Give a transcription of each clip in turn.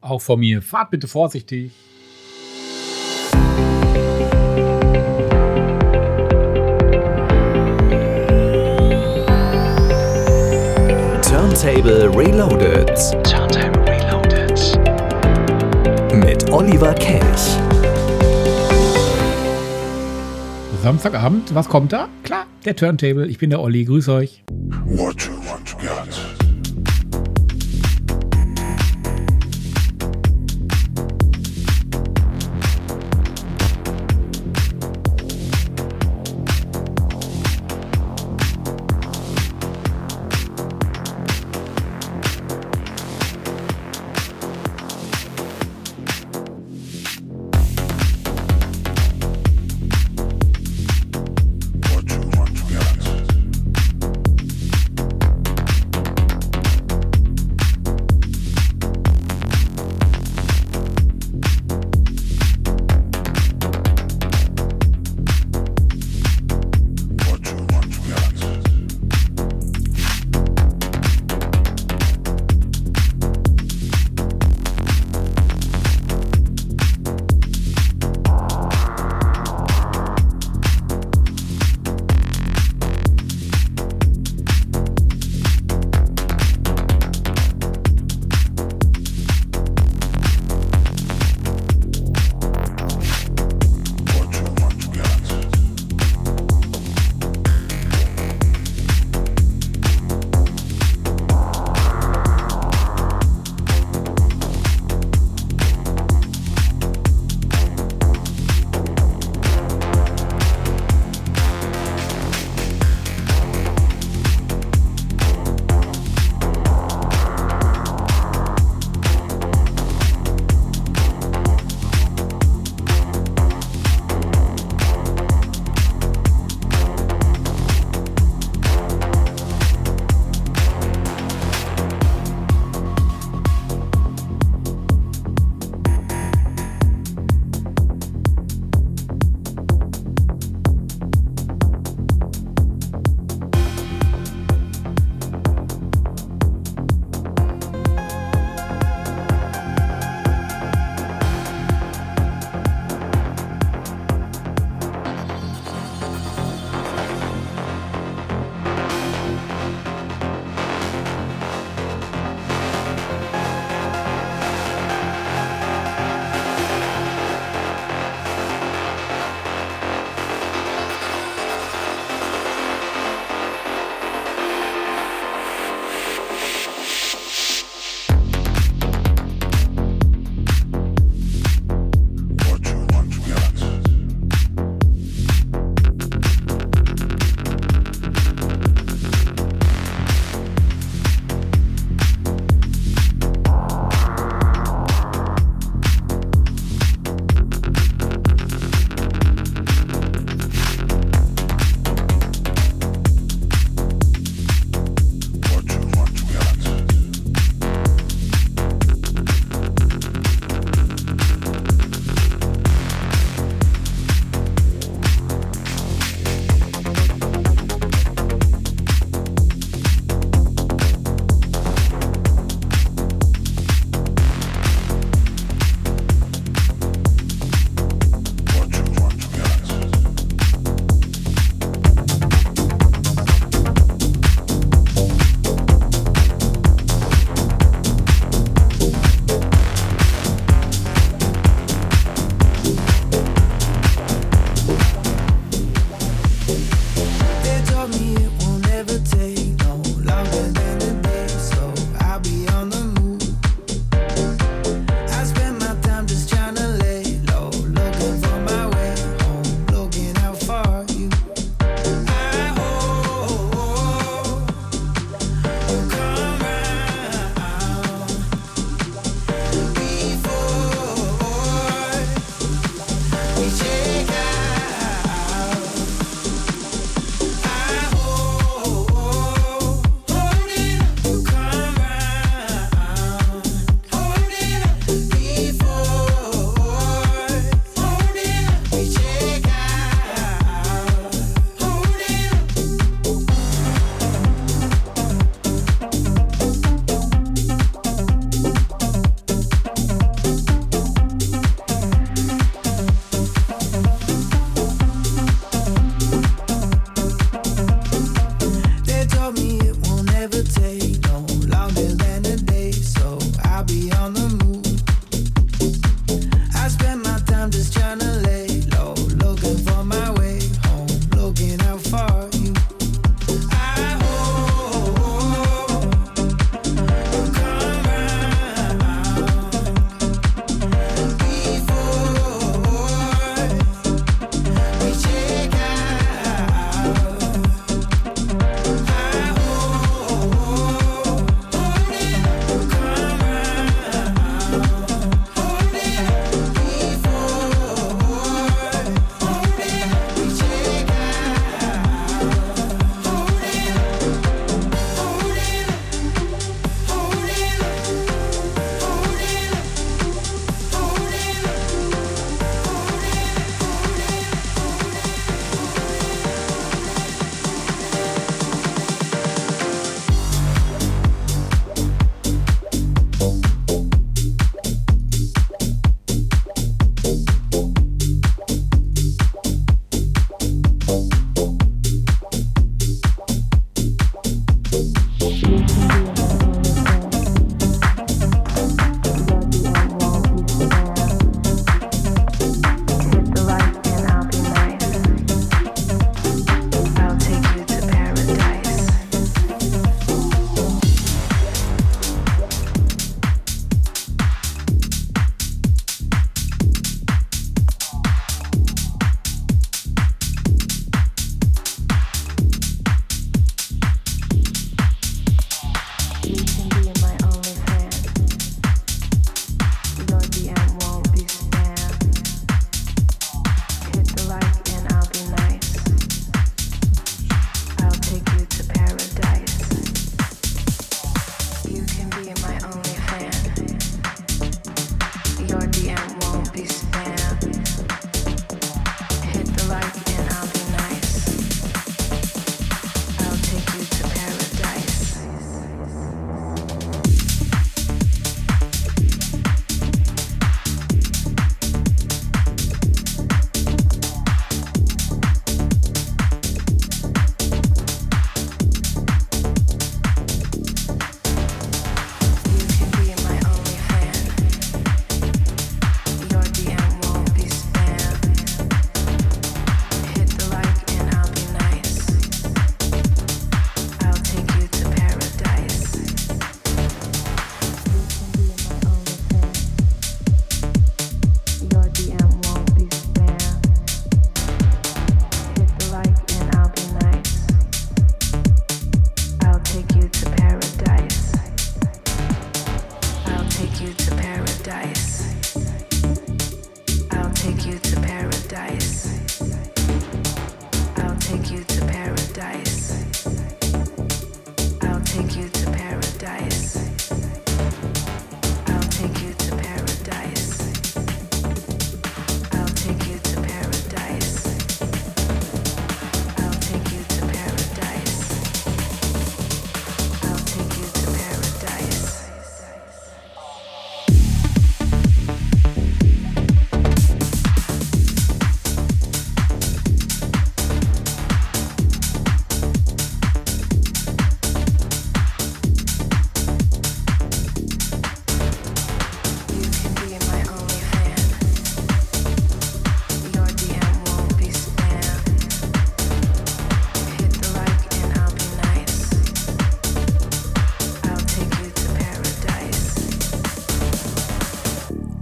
Auch von mir. Fahrt bitte vorsichtig. Turntable Reloaded. Turntable Reloaded. Mit Oliver Kelch. Samstagabend, was kommt da? Klar, der Turntable. Ich bin der Olli, grüß euch. What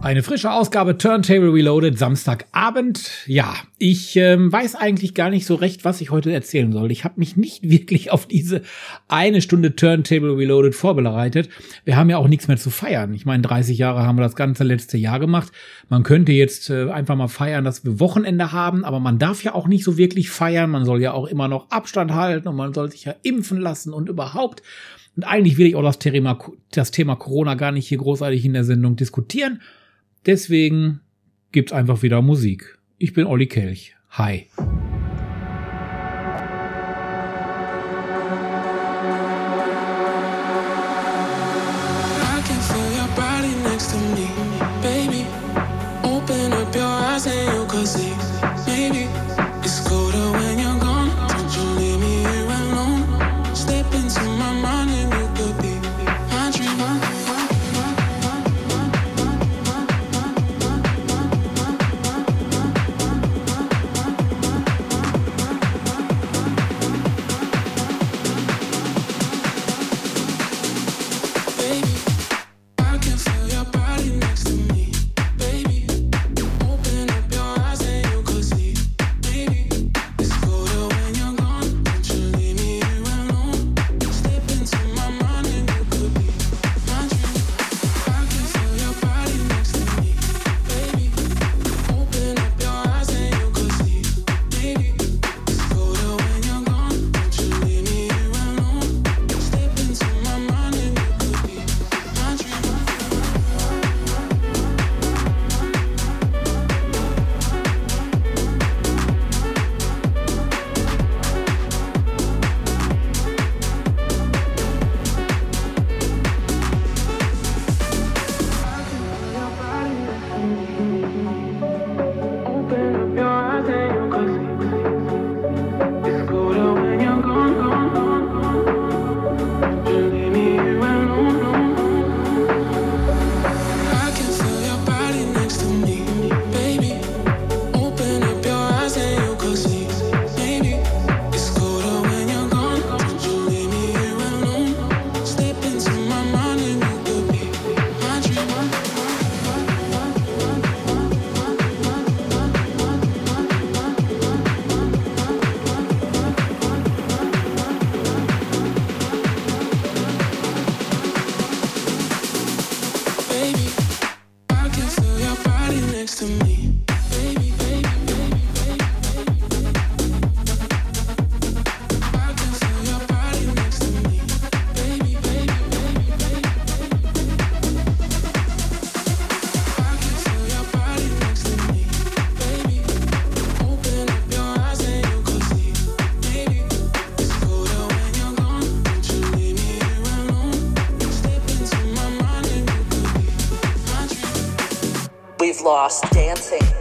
Eine frische Ausgabe Turntable Reloaded Samstagabend. Ja, ich ähm, weiß eigentlich gar nicht so recht, was ich heute erzählen soll. Ich habe mich nicht wirklich auf diese eine Stunde Turntable Reloaded vorbereitet. Wir haben ja auch nichts mehr zu feiern. Ich meine, 30 Jahre haben wir das ganze letzte Jahr gemacht. Man könnte jetzt äh, einfach mal feiern, dass wir Wochenende haben, aber man darf ja auch nicht so wirklich feiern. Man soll ja auch immer noch Abstand halten und man soll sich ja impfen lassen und überhaupt. Und eigentlich will ich auch das Thema, das Thema Corona gar nicht hier großartig in der Sendung diskutieren. Deswegen gibt's einfach wieder Musik. Ich bin Olli Kelch. Hi. dancing.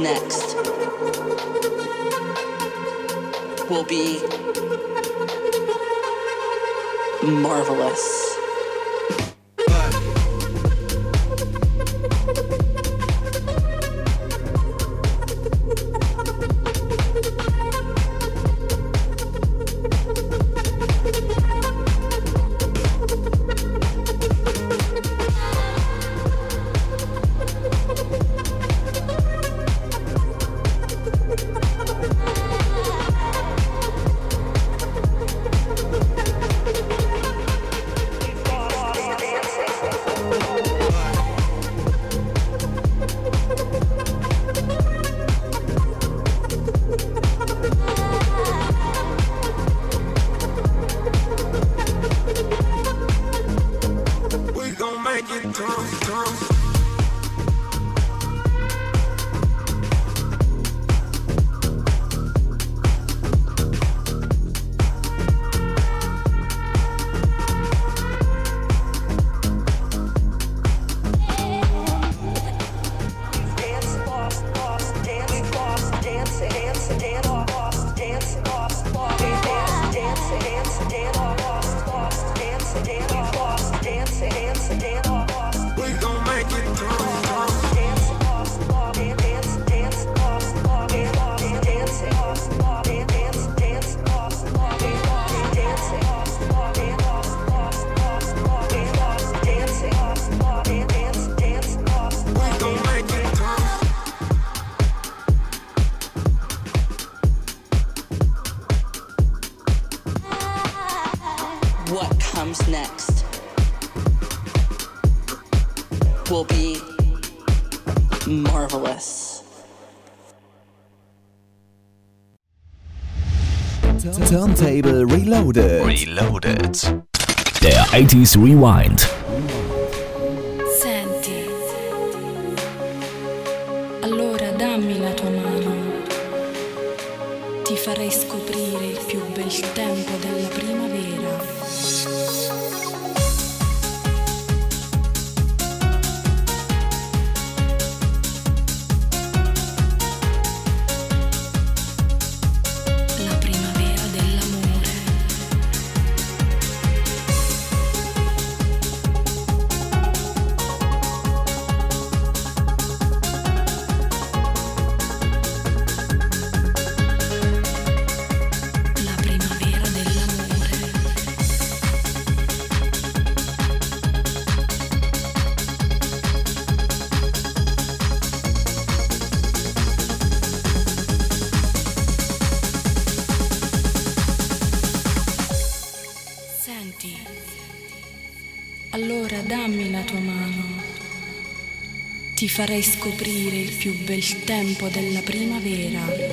next will be marvelous. Turntable Reloaded. Reloaded. Der 80s Rewind. Senti. Allora dammi la tua mano. Ti farei scoprire il più bel tempo della primavera. vorrei scoprire il più bel tempo della primavera.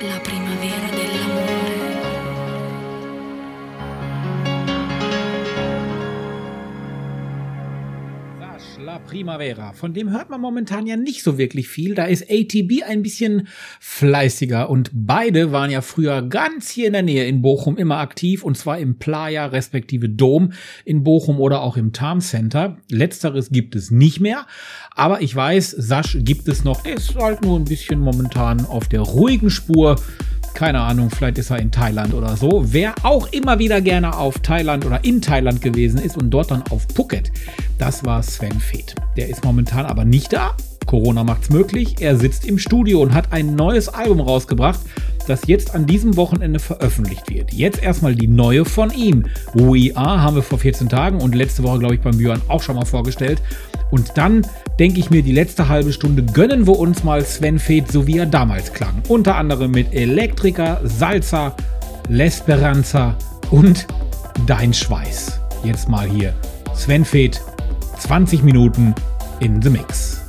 La primavera Primavera. Von dem hört man momentan ja nicht so wirklich viel. Da ist ATB ein bisschen fleißiger und beide waren ja früher ganz hier in der Nähe in Bochum immer aktiv und zwar im Playa respektive Dom in Bochum oder auch im Tarm Center. Letzteres gibt es nicht mehr, aber ich weiß, Sash gibt es noch. Ist halt nur ein bisschen momentan auf der ruhigen Spur. Keine Ahnung, vielleicht ist er in Thailand oder so. Wer auch immer wieder gerne auf Thailand oder in Thailand gewesen ist und dort dann auf Phuket, das war Sven Feth. Der ist momentan aber nicht da. Corona macht's möglich. Er sitzt im Studio und hat ein neues Album rausgebracht, das jetzt an diesem Wochenende veröffentlicht wird. Jetzt erstmal die neue von ihm. We Are haben wir vor 14 Tagen und letzte Woche, glaube ich, beim Björn auch schon mal vorgestellt. Und dann denke ich mir, die letzte halbe Stunde gönnen wir uns mal Sven Feth, so wie er damals klang. Unter anderem mit Elektriker, Salsa, L'Esperanza und Dein Schweiß. Jetzt mal hier Sven Feth, 20 Minuten in the Mix.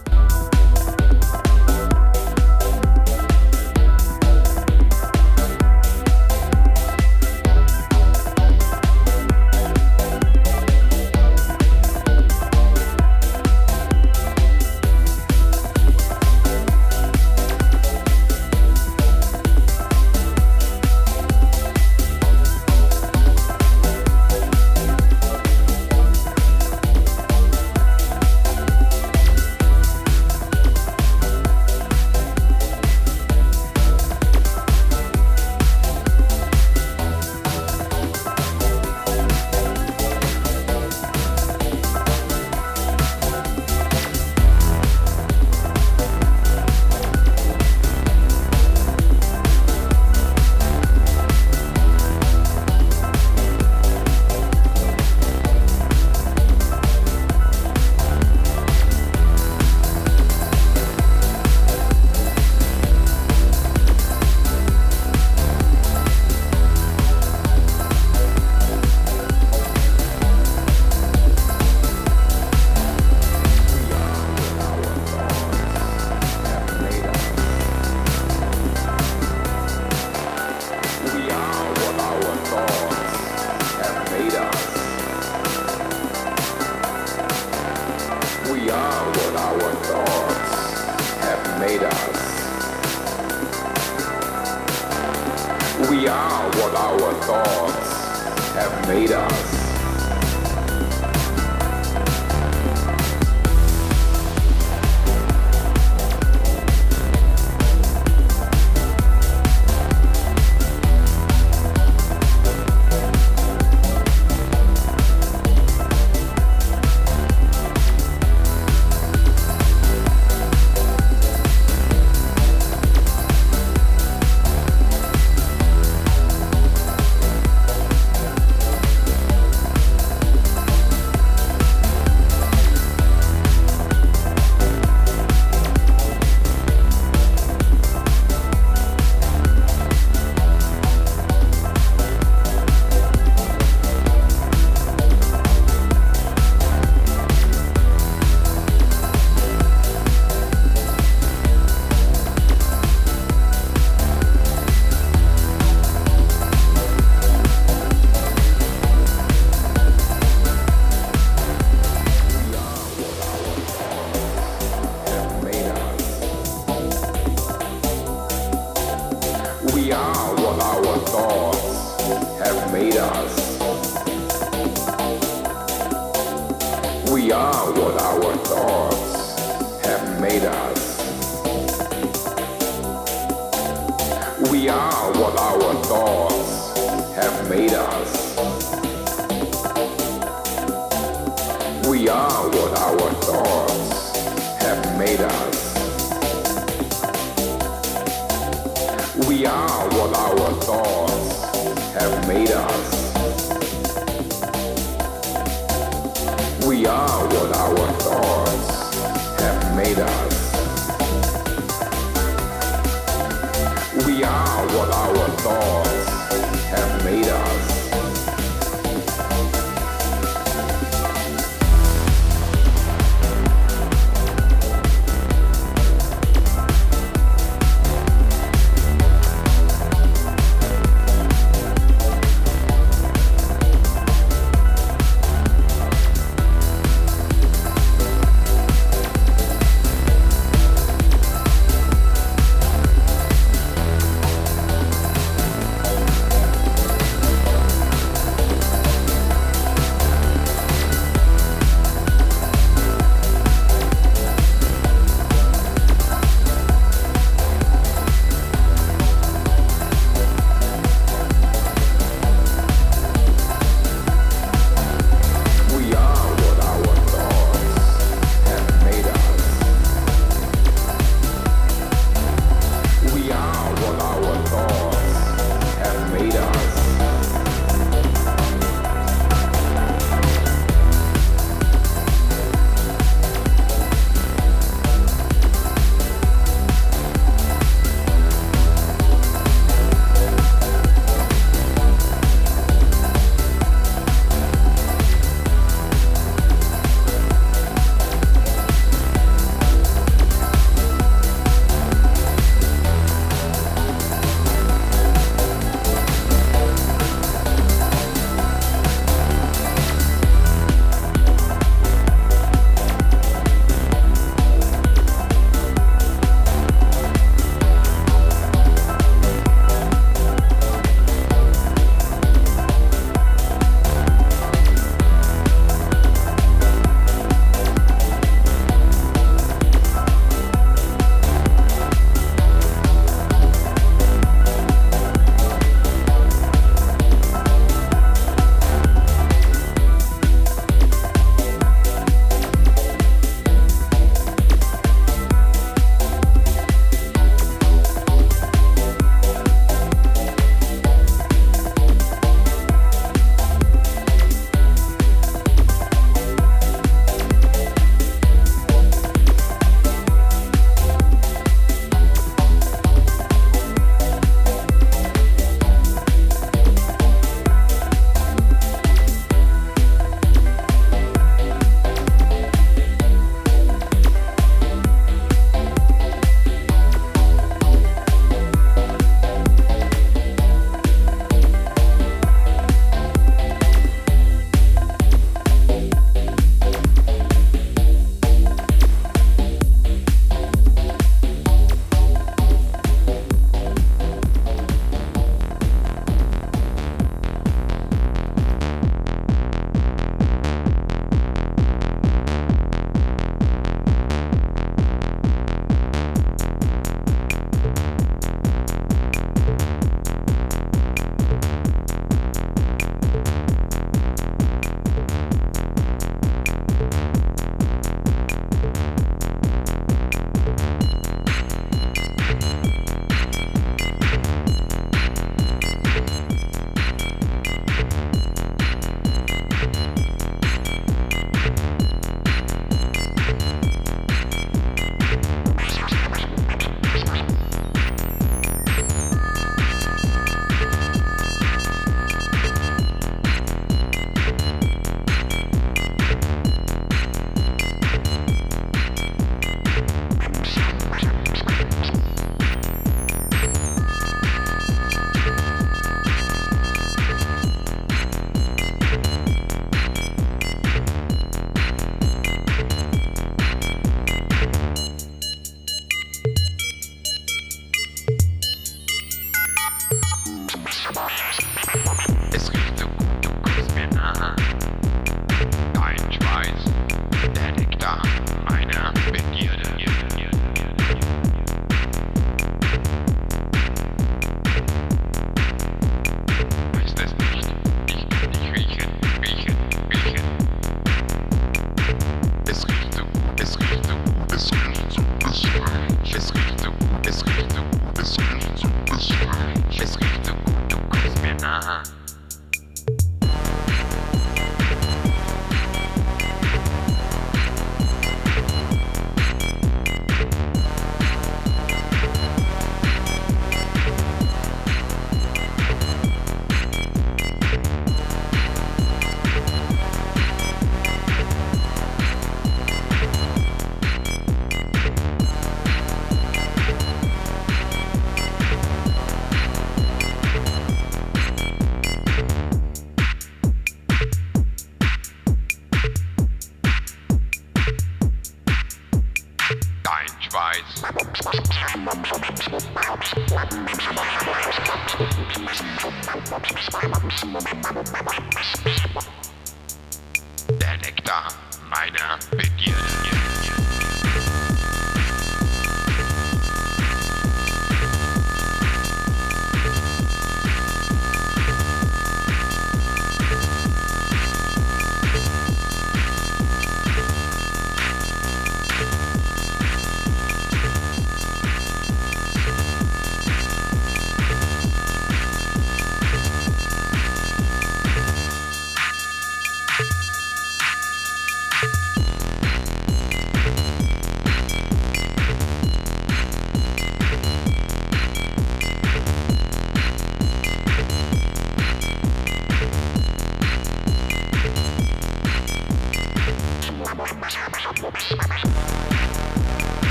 Pequina.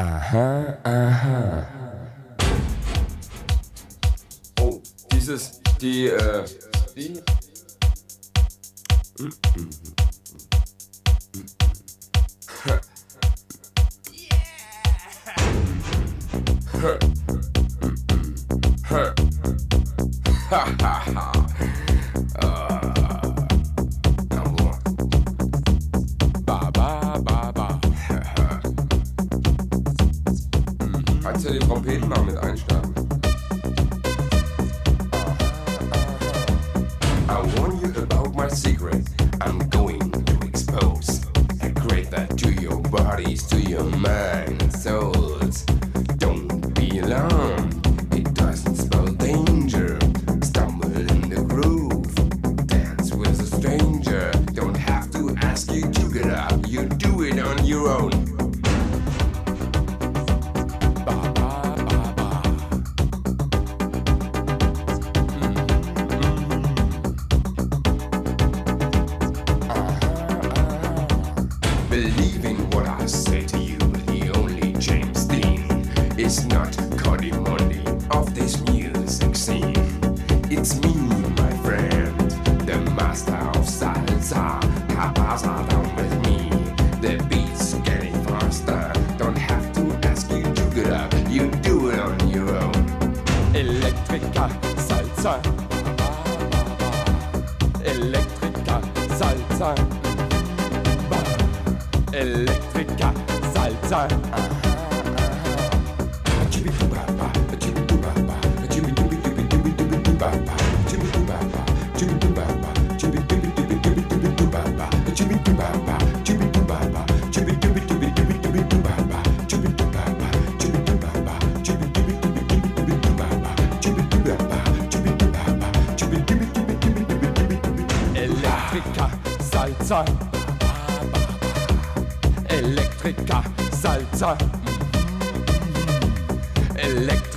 Uh huh.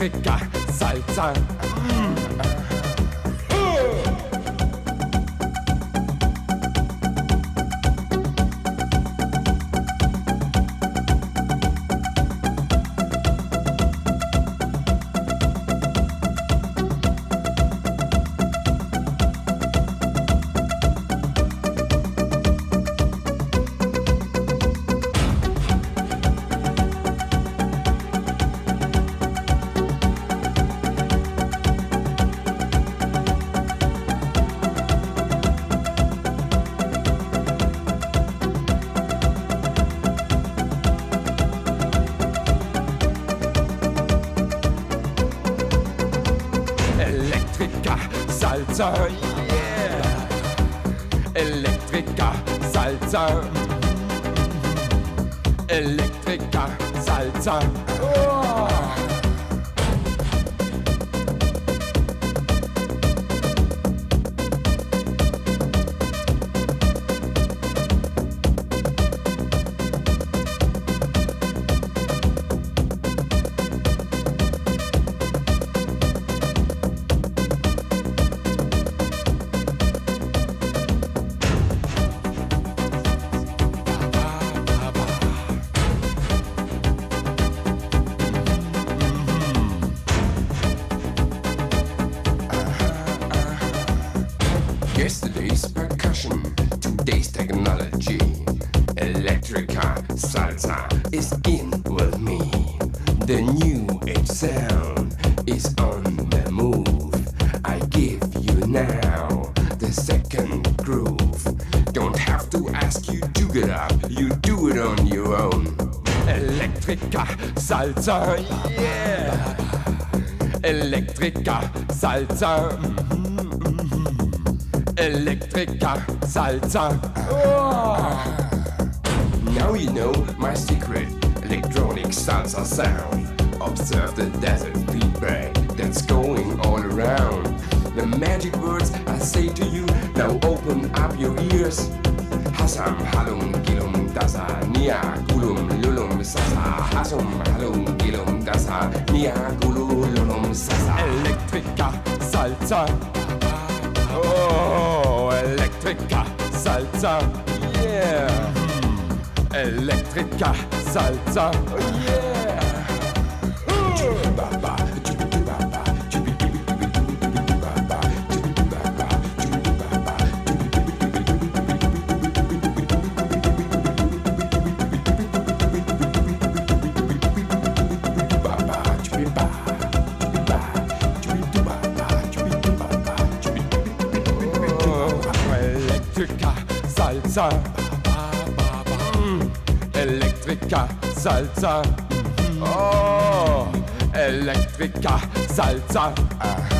Elektriker, Salsa. Salsa, yeah. Elektriker, Salsa. Elektriker, Salsa. Salsa, yeah. Elektriker, Salsa. Mm-hmm, mm-hmm. Elektriker, Salsa. Oh. Now you know my secret electronic salsa sound. Observe the desert feedback that's going all around. The magic words I say to you, now open up your ears. Hasam halum gilum dasa nia gulum lulum sasa. Hasum halum gilum dasa nia gulum lulum sasa. Elektriker, Salsa. Oh, Elektriker, Salsa. Yeah. Elektriker, Salsa. Yeah. Elektriker, Salsa. Mm, Elektriker, Salsa. Oh, Elektriker, Salsa. Como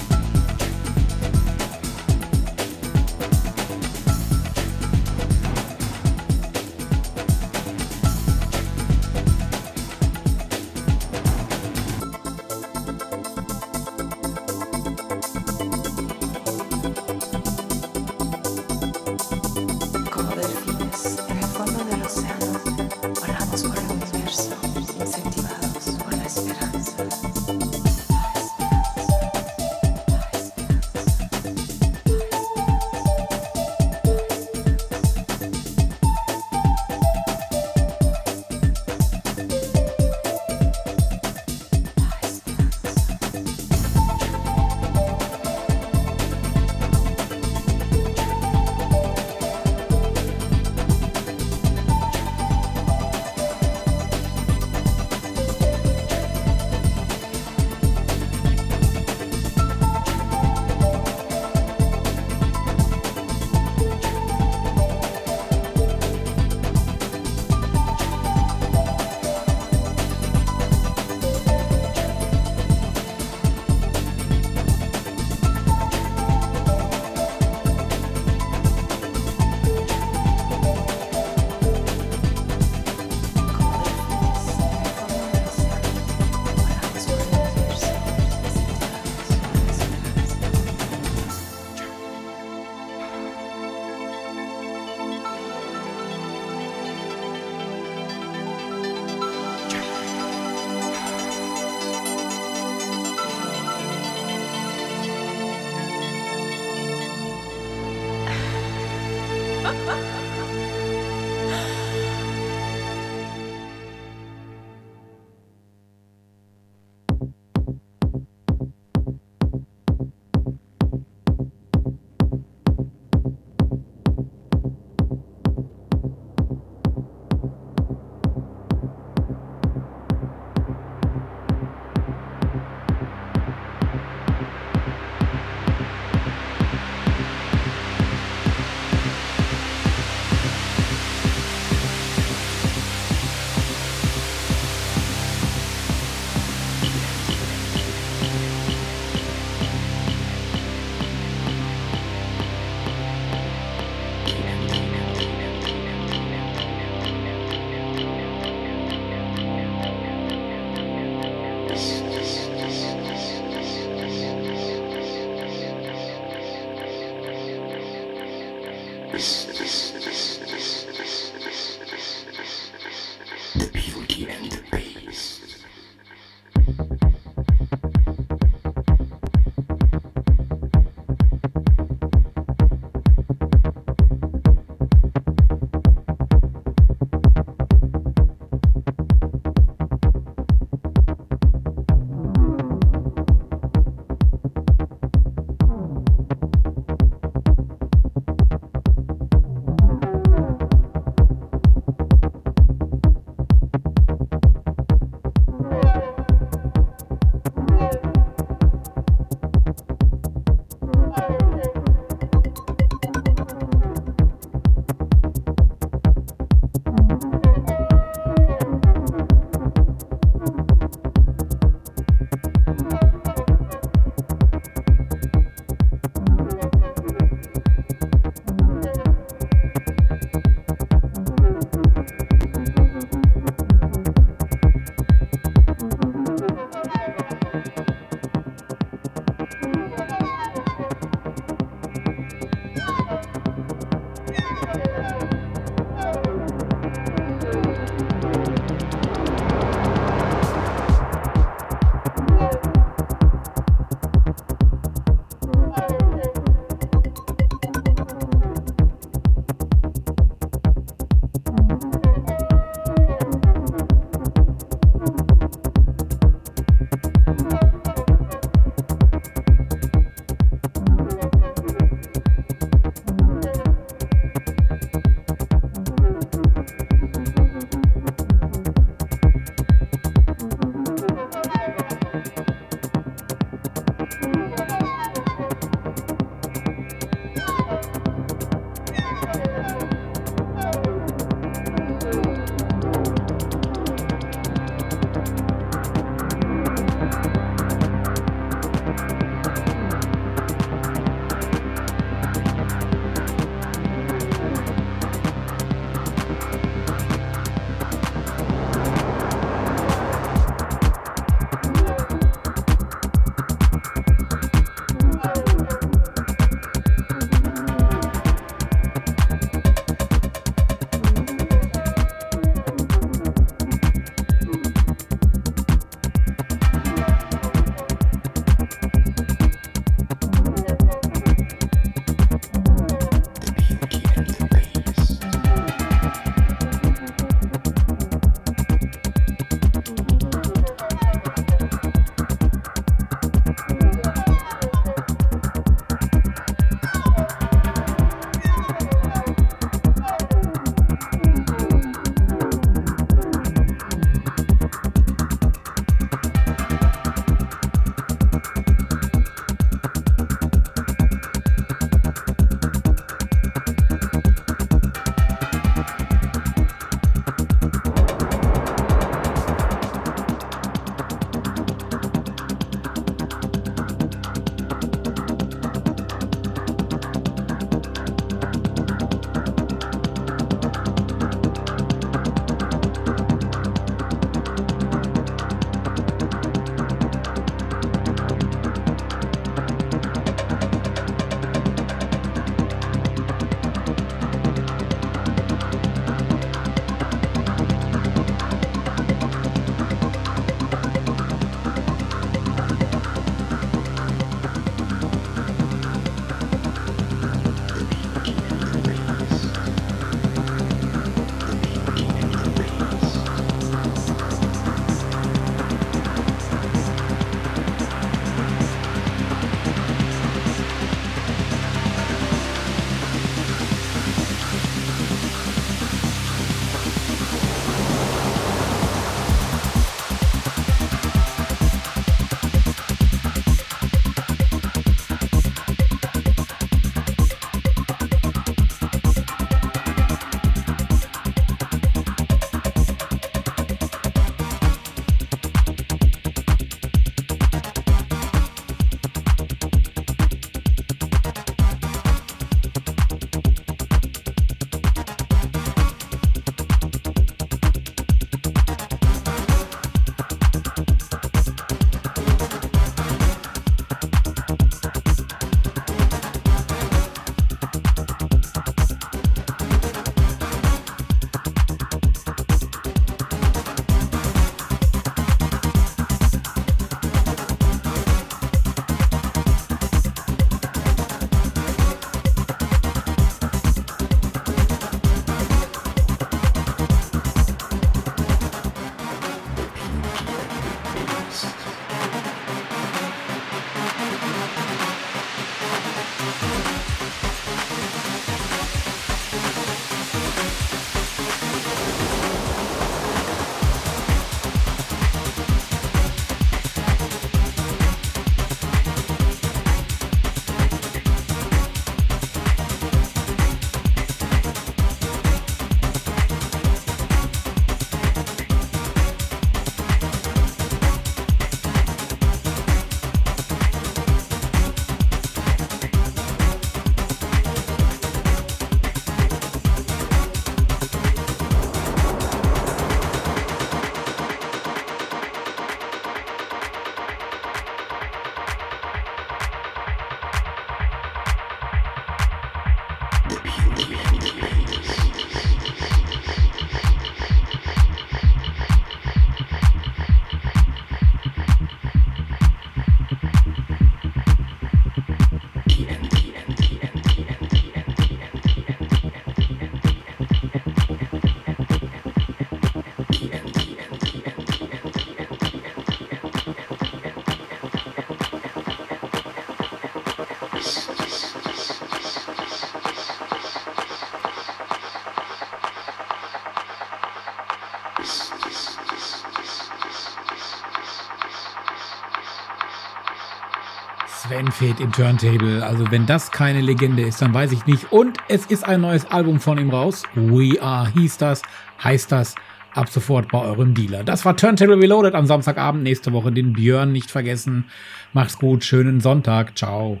Fade im Turntable. Also wenn das keine Legende ist, dann weiß ich nicht. Und es ist ein neues Album von ihm raus. We Are hieß das, heißt das. Ab sofort bei eurem Dealer. Das war Turntable Reloaded am Samstagabend. Nächste Woche den Björn nicht vergessen. Macht's gut, schönen Sonntag. Ciao.